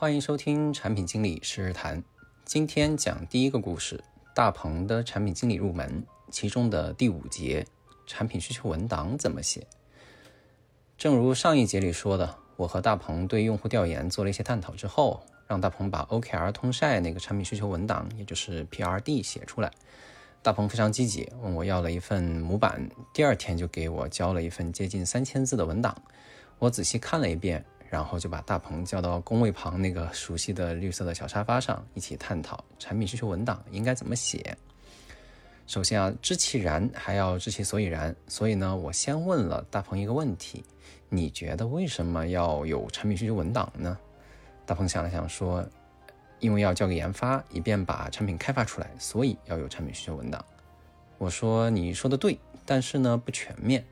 欢迎收听产品经理是日谈。今天讲第一个故事：大鹏的产品经理入门，其中的第五节产品需求文档怎么写。正如上一节里说的，我和大鹏对用户调研做了一些探讨之后，让大鹏把 OKR 通晒那个产品需求文档，也就是 PRD 写出来。大鹏非常积极，问我要了一份模板，第二天就给我交了一份接近三千字的文档。我仔细看了一遍，然后就把大鹏叫到工位旁那个熟悉的绿色的小沙发上，一起探讨产品需求文档应该怎么写。首先啊，知其然还要知其所以然，所以呢，我先问了大鹏一个问题：你觉得为什么要有产品需求文档呢？大鹏想了想说。因为要交给研发，以便把产品开发出来，所以要有产品需求文档。我说你说的对，但是呢不全面。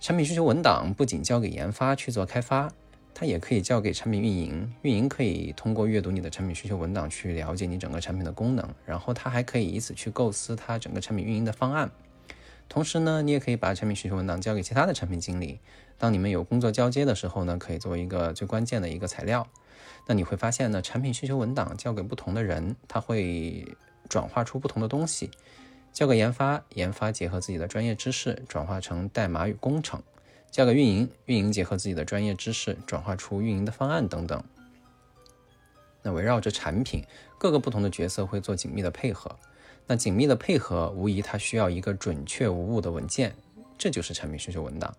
产品需求文档不仅交给研发去做开发，它也可以交给产品运营。运营可以通过阅读你的产品需求文档去了解你整个产品的功能，然后它还可以以此去构思它整个产品运营的方案。同时呢，你也可以把产品需求文档交给其他的产品经理，当你们有工作交接的时候呢，可以作为一个最关键的一个材料。那你会发现呢，产品需求文档交给不同的人，他会转化出不同的东西。交给研发，研发结合自己的专业知识，转化成代码与工程；交给运营，运营结合自己的专业知识，转化出运营的方案等等。那围绕着产品，各个不同的角色会做紧密的配合。那紧密的配合，无疑它需要一个准确无误的文件，这就是产品需求文档。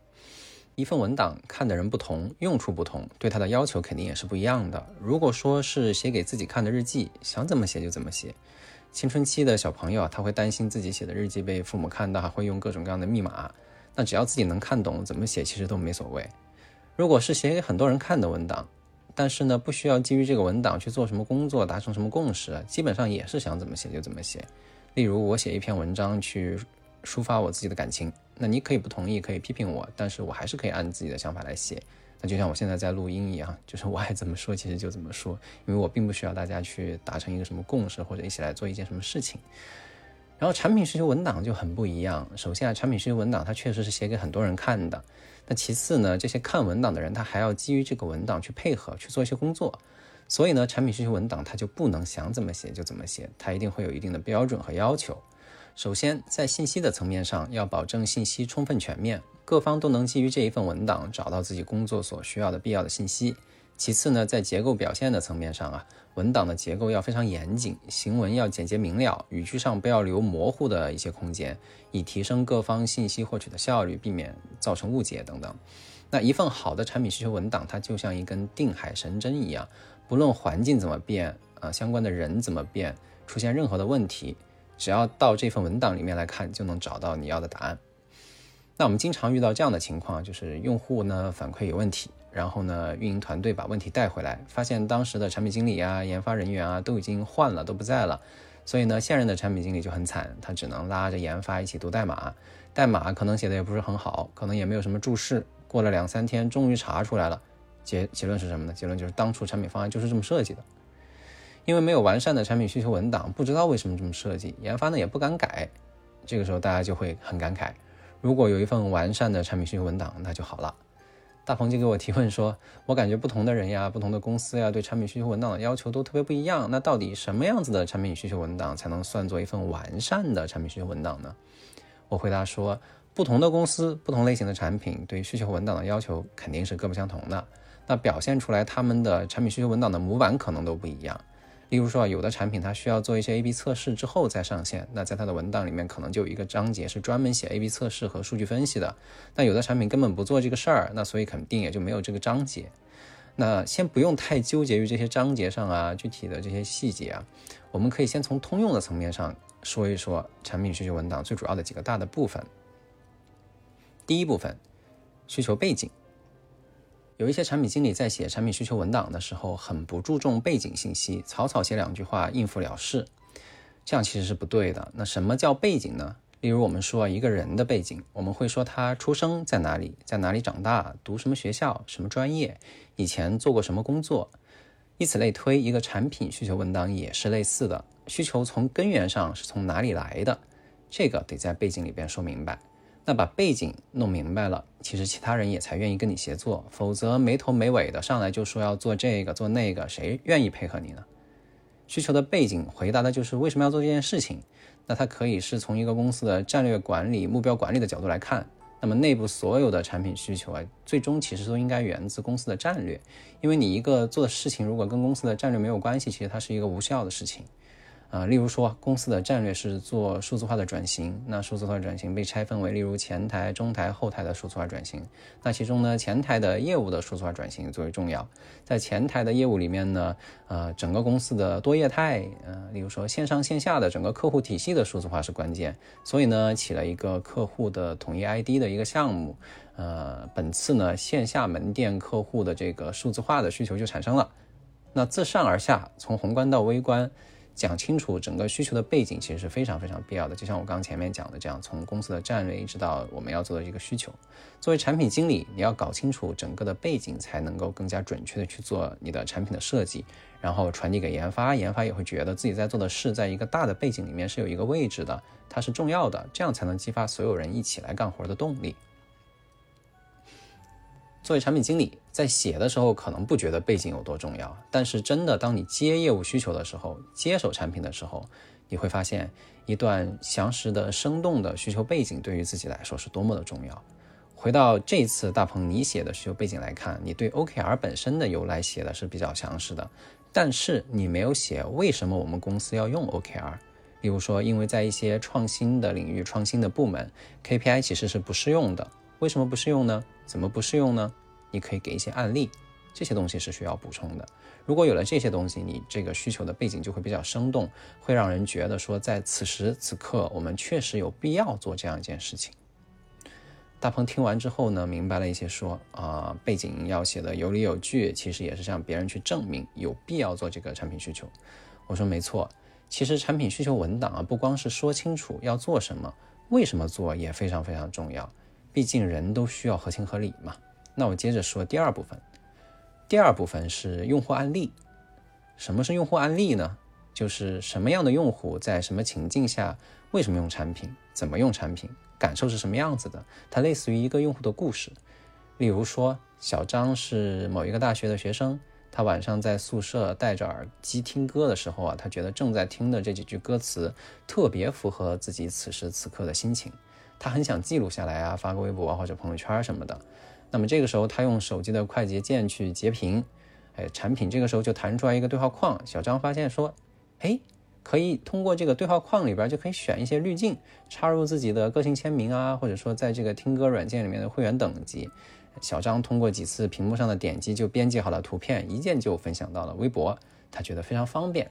一份文档看的人不同，用处不同，对它的要求肯定也是不一样的。如果说是写给自己看的日记，想怎么写就怎么写。青春期的小朋友啊，他会担心自己写的日记被父母看到，还会用各种各样的密码。那只要自己能看懂，怎么写其实都没所谓。如果是写给很多人看的文档，但是呢，不需要基于这个文档去做什么工作，达成什么共识，基本上也是想怎么写就怎么写。例如，我写一篇文章去。抒发我自己的感情，那你可以不同意，可以批评我，但是我还是可以按自己的想法来写。那就像我现在在录音一样，就是我爱怎么说，其实就怎么说，因为我并不需要大家去达成一个什么共识，或者一起来做一件什么事情。然后产品需求文档就很不一样。首先啊，产品需求文档它确实是写给很多人看的。那其次呢，这些看文档的人他还要基于这个文档去配合去做一些工作。所以呢，产品需求文档它就不能想怎么写就怎么写，它一定会有一定的标准和要求。首先，在信息的层面上，要保证信息充分全面，各方都能基于这一份文档找到自己工作所需要的必要的信息。其次呢，在结构表现的层面上啊，文档的结构要非常严谨，行文要简洁明了，语句上不要留模糊的一些空间，以提升各方信息获取的效率，避免造成误解等等。那一份好的产品需求文档，它就像一根定海神针一样，不论环境怎么变啊，相关的人怎么变，出现任何的问题。只要到这份文档里面来看，就能找到你要的答案。那我们经常遇到这样的情况，就是用户呢反馈有问题，然后呢运营团队把问题带回来，发现当时的产品经理啊、研发人员啊都已经换了，都不在了。所以呢，现任的产品经理就很惨，他只能拉着研发一起读代码，代码可能写的也不是很好，可能也没有什么注释。过了两三天，终于查出来了，结结论是什么呢？结论就是当初产品方案就是这么设计的。因为没有完善的产品需求文档，不知道为什么这么设计，研发呢也不敢改。这个时候大家就会很感慨，如果有一份完善的产品需求文档，那就好了。大鹏就给我提问说，我感觉不同的人呀，不同的公司呀，对产品需求文档的要求都特别不一样。那到底什么样子的产品需求文档才能算作一份完善的产品需求文档呢？我回答说，不同的公司、不同类型的产品对需求文档的要求肯定是各不相同的。那表现出来他们的产品需求文档的模板可能都不一样。例如说啊，有的产品它需要做一些 A/B 测试之后再上线，那在它的文档里面可能就有一个章节是专门写 A/B 测试和数据分析的。那有的产品根本不做这个事儿，那所以肯定也就没有这个章节。那先不用太纠结于这些章节上啊，具体的这些细节啊，我们可以先从通用的层面上说一说产品需求文档最主要的几个大的部分。第一部分，需求背景。有一些产品经理在写产品需求文档的时候，很不注重背景信息，草草写两句话应付了事，这样其实是不对的。那什么叫背景呢？例如我们说一个人的背景，我们会说他出生在哪里，在哪里长大，读什么学校，什么专业，以前做过什么工作，以此类推。一个产品需求文档也是类似的，需求从根源上是从哪里来的，这个得在背景里边说明白。那把背景弄明白了，其实其他人也才愿意跟你协作，否则没头没尾的上来就说要做这个做那个，谁愿意配合你呢？需求的背景回答的就是为什么要做这件事情。那它可以是从一个公司的战略管理、目标管理的角度来看。那么内部所有的产品需求啊，最终其实都应该源自公司的战略，因为你一个做的事情如果跟公司的战略没有关系，其实它是一个无效的事情。啊，例如说，公司的战略是做数字化的转型，那数字化转型被拆分为，例如前台、中台、后台的数字化转型。那其中呢，前台的业务的数字化转型最为重要。在前台的业务里面呢，呃，整个公司的多业态，呃，例如说线上线下的整个客户体系的数字化是关键。所以呢，起了一个客户的统一 ID 的一个项目。呃，本次呢，线下门店客户的这个数字化的需求就产生了。那自上而下，从宏观到微观。讲清楚整个需求的背景，其实是非常非常必要的。就像我刚前面讲的这样，从公司的战略一直到我们要做的一个需求，作为产品经理，你要搞清楚整个的背景，才能够更加准确的去做你的产品的设计，然后传递给研发，研发也会觉得自己在做的事，在一个大的背景里面是有一个位置的，它是重要的，这样才能激发所有人一起来干活的动力。作为产品经理，在写的时候可能不觉得背景有多重要，但是真的当你接业务需求的时候，接手产品的时候，你会发现一段详实的、生动的需求背景对于自己来说是多么的重要。回到这次大鹏你写的需求背景来看，你对 OKR 本身的由来写的是比较详实的，但是你没有写为什么我们公司要用 OKR。例如说，因为在一些创新的领域、创新的部门，KPI 其实是不适用的。为什么不适用呢？怎么不适用呢？你可以给一些案例，这些东西是需要补充的。如果有了这些东西，你这个需求的背景就会比较生动，会让人觉得说，在此时此刻，我们确实有必要做这样一件事情。大鹏听完之后呢，明白了一些，说啊，背景要写的有理有据，其实也是向别人去证明有必要做这个产品需求。我说没错，其实产品需求文档啊，不光是说清楚要做什么，为什么做也非常非常重要。毕竟人都需要合情合理嘛。那我接着说第二部分。第二部分是用户案例。什么是用户案例呢？就是什么样的用户在什么情境下为什么用产品，怎么用产品，感受是什么样子的。它类似于一个用户的故事。例如说，小张是某一个大学的学生，他晚上在宿舍戴着耳机听歌的时候啊，他觉得正在听的这几句歌词特别符合自己此时此刻的心情。他很想记录下来啊，发个微博或者朋友圈什么的。那么这个时候，他用手机的快捷键去截屏，哎，产品这个时候就弹出来一个对话框。小张发现说，哎，可以通过这个对话框里边就可以选一些滤镜，插入自己的个性签名啊，或者说在这个听歌软件里面的会员等级。小张通过几次屏幕上的点击就编辑好了图片，一键就分享到了微博，他觉得非常方便。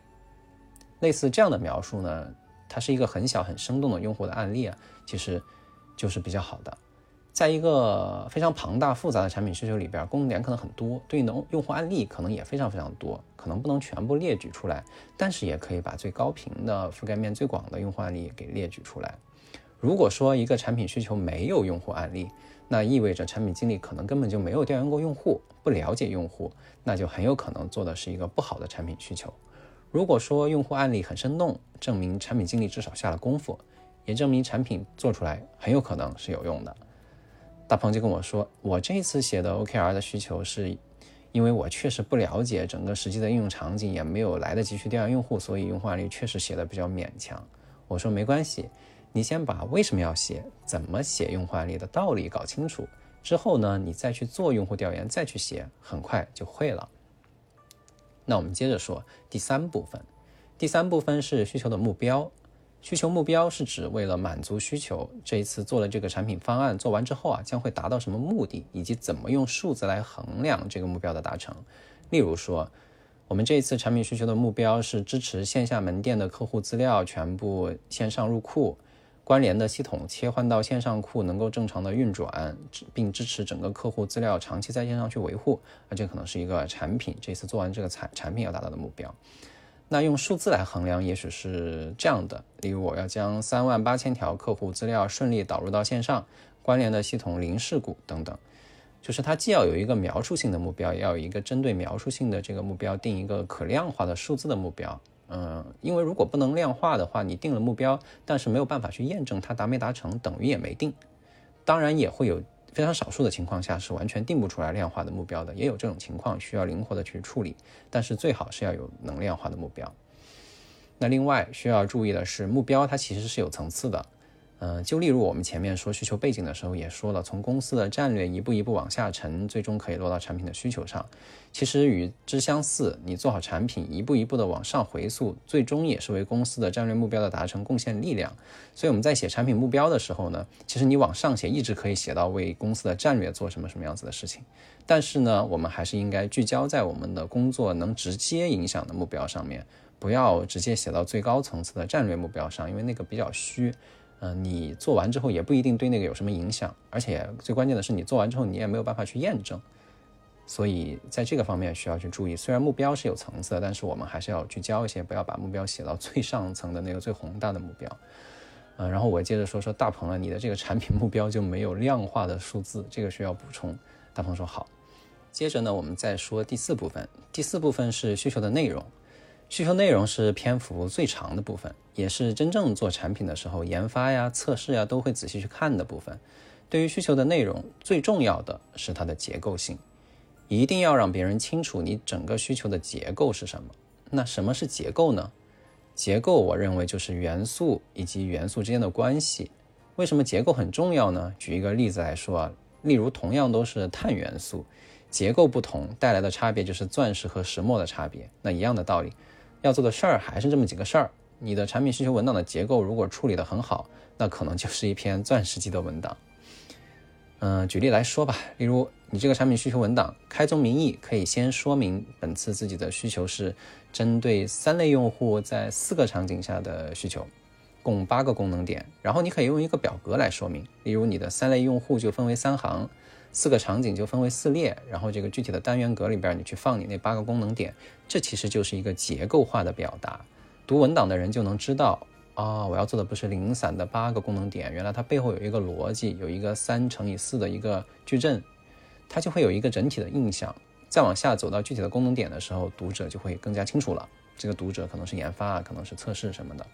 类似这样的描述呢，它是一个很小很生动的用户的案例啊，其实。就是比较好的，在一个非常庞大复杂的产品需求里边，功能点可能很多，对应的用户案例可能也非常非常多，可能不能全部列举出来，但是也可以把最高频的、覆盖面最广的用户案例给列举出来。如果说一个产品需求没有用户案例，那意味着产品经理可能根本就没有调研过用户，不了解用户，那就很有可能做的是一个不好的产品需求。如果说用户案例很生动，证明产品经理至少下了功夫。也证明产品做出来很有可能是有用的。大鹏就跟我说，我这次写的 OKR 的需求是，因为我确实不了解整个实际的应用场景，也没有来得及去调研用户，所以用户案例确实写的比较勉强。我说没关系，你先把为什么要写、怎么写用户案例的道理搞清楚，之后呢，你再去做用户调研，再去写，很快就会了。那我们接着说第三部分，第三部分是需求的目标。需求目标是指为了满足需求，这一次做了这个产品方案，做完之后啊，将会达到什么目的，以及怎么用数字来衡量这个目标的达成。例如说，我们这一次产品需求的目标是支持线下门店的客户资料全部线上入库，关联的系统切换到线上库能够正常的运转，并支持整个客户资料长期在线上去维护。啊这可能是一个产品这次做完这个产产品要达到的目标。那用数字来衡量，也许是这样的：例如，我要将三万八千条客户资料顺利导入到线上，关联的系统零事故等等。就是它既要有一个描述性的目标，也要有一个针对描述性的这个目标定一个可量化的数字的目标。嗯，因为如果不能量化的话，你定了目标，但是没有办法去验证它达没达成，等于也没定。当然也会有非常少数的情况下是完全定不出来量化的目标的，也有这种情况需要灵活的去处理。但是最好是要有能量化的目标。那另外需要注意的是，目标它其实是有层次的。嗯，就例如我们前面说需求背景的时候也说了，从公司的战略一步一步往下沉，最终可以落到产品的需求上。其实与之相似，你做好产品，一步一步的往上回溯，最终也是为公司的战略目标的达成贡献力量。所以我们在写产品目标的时候呢，其实你往上写，一直可以写到为公司的战略做什么什么样子的事情。但是呢，我们还是应该聚焦在我们的工作能直接影响的目标上面，不要直接写到最高层次的战略目标上，因为那个比较虚。嗯，你做完之后也不一定对那个有什么影响，而且最关键的是你做完之后你也没有办法去验证，所以在这个方面需要去注意。虽然目标是有层次的，但是我们还是要聚焦一些，不要把目标写到最上层的那个最宏大的目标。嗯，然后我接着说说大鹏啊，你的这个产品目标就没有量化的数字，这个需要补充。大鹏说好。接着呢，我们再说第四部分，第四部分是需求的内容。需求内容是篇幅最长的部分，也是真正做产品的时候研发呀、测试呀都会仔细去看的部分。对于需求的内容，最重要的是它的结构性，一定要让别人清楚你整个需求的结构是什么。那什么是结构呢？结构我认为就是元素以及元素之间的关系。为什么结构很重要呢？举一个例子来说啊，例如同样都是碳元素，结构不同带来的差别就是钻石和石墨的差别。那一样的道理。要做的事儿还是这么几个事儿。你的产品需求文档的结构如果处理得很好，那可能就是一篇钻石级的文档。嗯，举例来说吧，例如你这个产品需求文档，开宗明义可以先说明本次自己的需求是针对三类用户在四个场景下的需求，共八个功能点。然后你可以用一个表格来说明，例如你的三类用户就分为三行。四个场景就分为四列，然后这个具体的单元格里边，你去放你那八个功能点，这其实就是一个结构化的表达。读文档的人就能知道，啊，我要做的不是零散的八个功能点，原来它背后有一个逻辑，有一个三乘以四的一个矩阵，它就会有一个整体的印象。再往下走到具体的功能点的时候，读者就会更加清楚了。这个读者可能是研发，可能是测试什么的。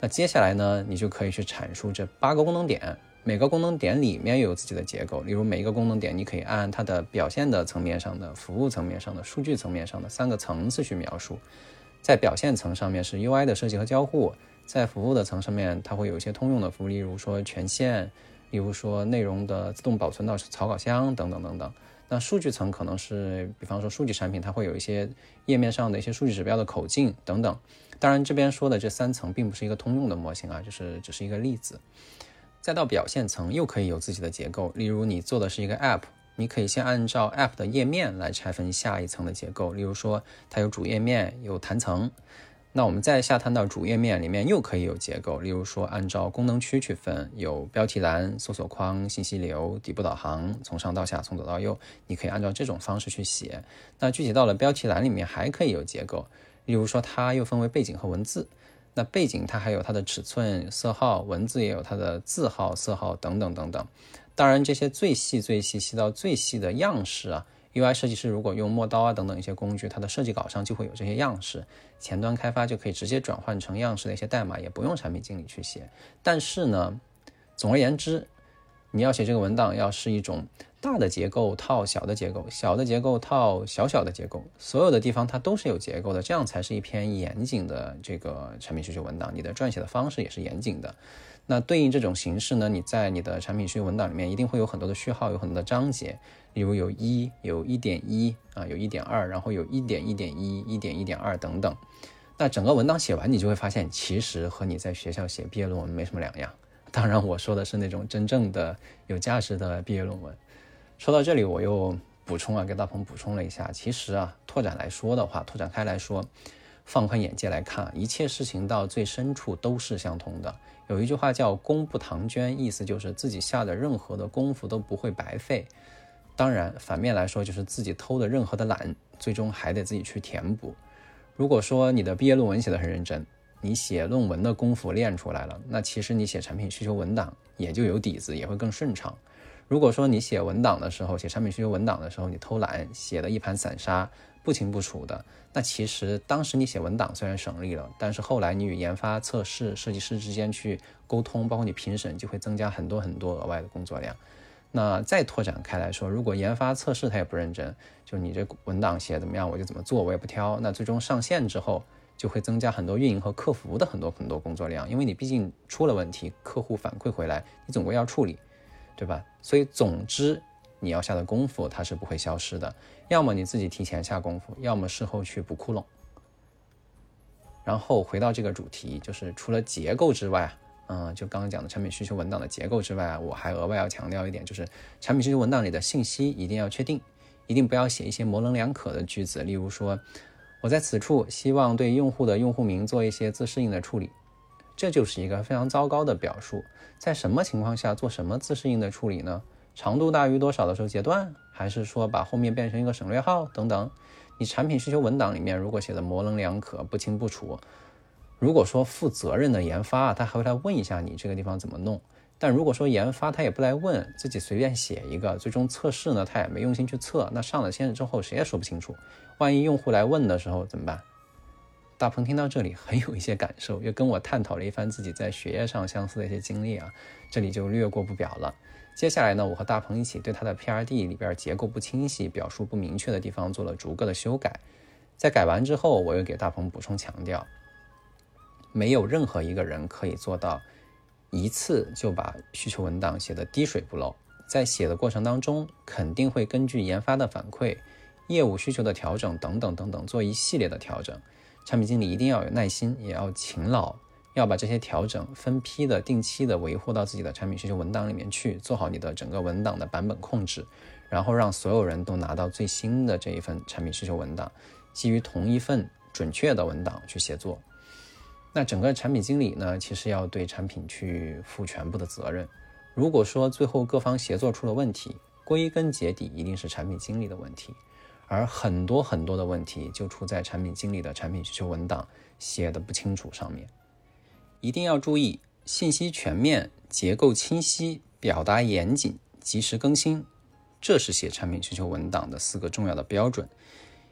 那接下来呢，你就可以去阐述这八个功能点。每个功能点里面有自己的结构，例如每一个功能点，你可以按它的表现的层面上的、服务层面上的、数据层面上的三个层次去描述。在表现层上面是 UI 的设计和交互，在服务的层上面，它会有一些通用的服务，例如说权限，例如说内容的自动保存到草稿箱等等等等。那数据层可能是，比方说数据产品，它会有一些页面上的一些数据指标的口径等等。当然，这边说的这三层并不是一个通用的模型啊，就是只是一个例子。再到表现层，又可以有自己的结构。例如，你做的是一个 App，你可以先按照 App 的页面来拆分下一层的结构。例如说，它有主页面，有弹层。那我们再下探到主页面里面，又可以有结构。例如说，按照功能区去分，有标题栏、搜索框、信息流、底部导航，从上到下，从左到右，你可以按照这种方式去写。那具体到了标题栏里面，还可以有结构。例如说，它又分为背景和文字。那背景它还有它的尺寸、色号，文字也有它的字号、色号等等等等。当然，这些最细、最细细到最细的样式啊，UI 设计师如果用墨刀啊等等一些工具，它的设计稿上就会有这些样式。前端开发就可以直接转换成样式的一些代码，也不用产品经理去写。但是呢，总而言之，你要写这个文档，要是一种。大的结构套小的结构，小的结构套小小的结构，所有的地方它都是有结构的，这样才是一篇严谨的这个产品需求文档。你的撰写的方式也是严谨的。那对应这种形式呢？你在你的产品需求文档里面一定会有很多的序号，有很多的章节，例如有一、有一点一啊，有一点二，然后有一点一点一、一点一点二等等。那整个文档写完，你就会发现，其实和你在学校写毕业论文没什么两样。当然，我说的是那种真正的有价值的毕业论文。说到这里，我又补充啊，给大鹏补充了一下。其实啊，拓展来说的话，拓展开来说，放宽眼界来看，一切事情到最深处都是相通的。有一句话叫“功不唐捐”，意思就是自己下的任何的功夫都不会白费。当然，反面来说就是自己偷的任何的懒，最终还得自己去填补。如果说你的毕业论文写得很认真，你写论文的功夫练出来了，那其实你写产品需求文档也就有底子，也会更顺畅。如果说你写文档的时候，写产品需求文档的时候，你偷懒写的一盘散沙，不清不楚的，那其实当时你写文档虽然省力了，但是后来你与研发、测试、设计师之间去沟通，包括你评审，就会增加很多很多额外的工作量。那再拓展开来说，如果研发测试他也不认真，就你这文档写怎么样，我就怎么做，我也不挑，那最终上线之后。就会增加很多运营和客服的很多很多工作量，因为你毕竟出了问题，客户反馈回来，你总归要处理，对吧？所以总之你要下的功夫它是不会消失的，要么你自己提前下功夫，要么事后去补窟窿。然后回到这个主题，就是除了结构之外，嗯，就刚刚讲的产品需求文档的结构之外，我还额外要强调一点，就是产品需求文档里的信息一定要确定，一定不要写一些模棱两可的句子，例如说。我在此处希望对用户的用户名做一些自适应的处理，这就是一个非常糟糕的表述。在什么情况下做什么自适应的处理呢？长度大于多少的时候截断，还是说把后面变成一个省略号等等？你产品需求文档里面如果写的模棱两可、不清不楚，如果说负责任的研发他还会来问一下你这个地方怎么弄。但如果说研发他也不来问，自己随便写一个，最终测试呢他也没用心去测，那上了线之后谁也说不清楚。万一用户来问的时候怎么办？大鹏听到这里很有一些感受，又跟我探讨了一番自己在学业上相似的一些经历啊，这里就略过不表了。接下来呢，我和大鹏一起对他的 PRD 里边结构不清晰、表述不明确的地方做了逐个的修改。在改完之后，我又给大鹏补充强调，没有任何一个人可以做到。一次就把需求文档写得滴水不漏，在写的过程当中，肯定会根据研发的反馈、业务需求的调整等等等等做一系列的调整。产品经理一定要有耐心，也要勤劳，要把这些调整分批的、定期的维护到自己的产品需求文档里面去，做好你的整个文档的版本控制，然后让所有人都拿到最新的这一份产品需求文档，基于同一份准确的文档去写作。那整个产品经理呢，其实要对产品去负全部的责任。如果说最后各方协作出了问题，归根结底一定是产品经理的问题，而很多很多的问题就出在产品经理的产品需求文档写的不清楚上面。一定要注意，信息全面、结构清晰、表达严谨、及时更新，这是写产品需求文档的四个重要的标准。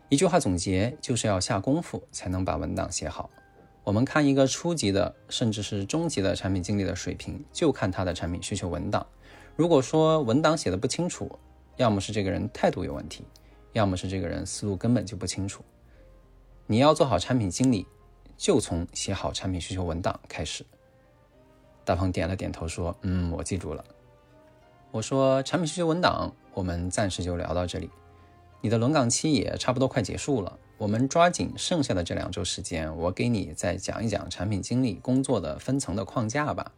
一句话总结，就是要下功夫才能把文档写好。我们看一个初级的，甚至是中级的产品经理的水平，就看他的产品需求文档。如果说文档写的不清楚，要么是这个人态度有问题，要么是这个人思路根本就不清楚。你要做好产品经理，就从写好产品需求文档开始。大鹏点了点头说：“嗯，我记住了。”我说：“产品需求文档，我们暂时就聊到这里。你的轮岗期也差不多快结束了。”我们抓紧剩下的这两周时间，我给你再讲一讲产品经理工作的分层的框架吧。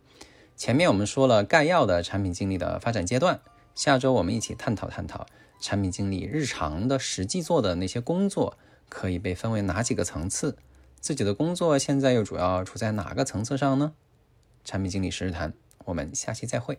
前面我们说了概要的产品经理的发展阶段，下周我们一起探讨探讨产品经理日常的实际做的那些工作可以被分为哪几个层次，自己的工作现在又主要处在哪个层次上呢？产品经理实时谈，我们下期再会。